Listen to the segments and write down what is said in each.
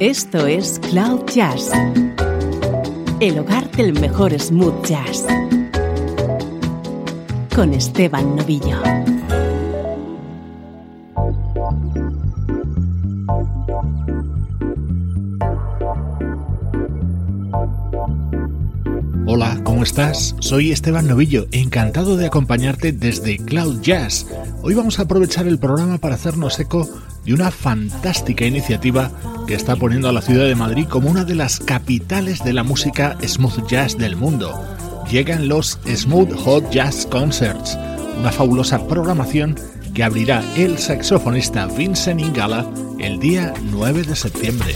Esto es Cloud Jazz, el hogar del mejor smooth jazz, con Esteban Novillo. Hola, ¿cómo estás? Soy Esteban Novillo, encantado de acompañarte desde Cloud Jazz. Hoy vamos a aprovechar el programa para hacernos eco de una fantástica iniciativa que está poniendo a la ciudad de Madrid como una de las capitales de la música smooth jazz del mundo. Llegan los Smooth Hot Jazz Concerts, una fabulosa programación que abrirá el saxofonista Vincent Ingala el día 9 de septiembre.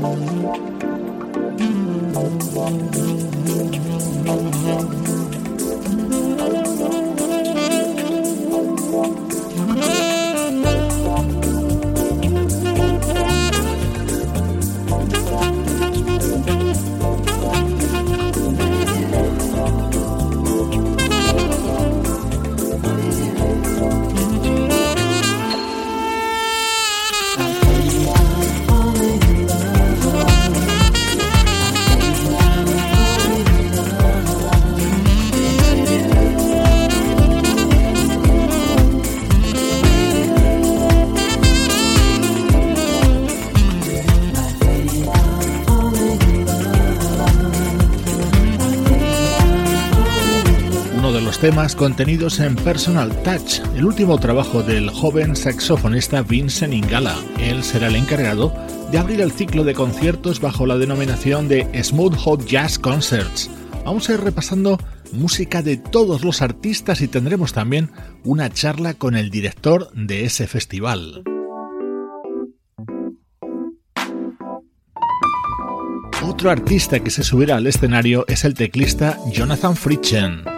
Thank you. Temas contenidos en Personal Touch, el último trabajo del joven saxofonista Vincent Ingala. Él será el encargado de abrir el ciclo de conciertos bajo la denominación de Smooth Hot Jazz Concerts. Vamos a ir repasando música de todos los artistas y tendremos también una charla con el director de ese festival. Otro artista que se subirá al escenario es el teclista Jonathan Fritchen.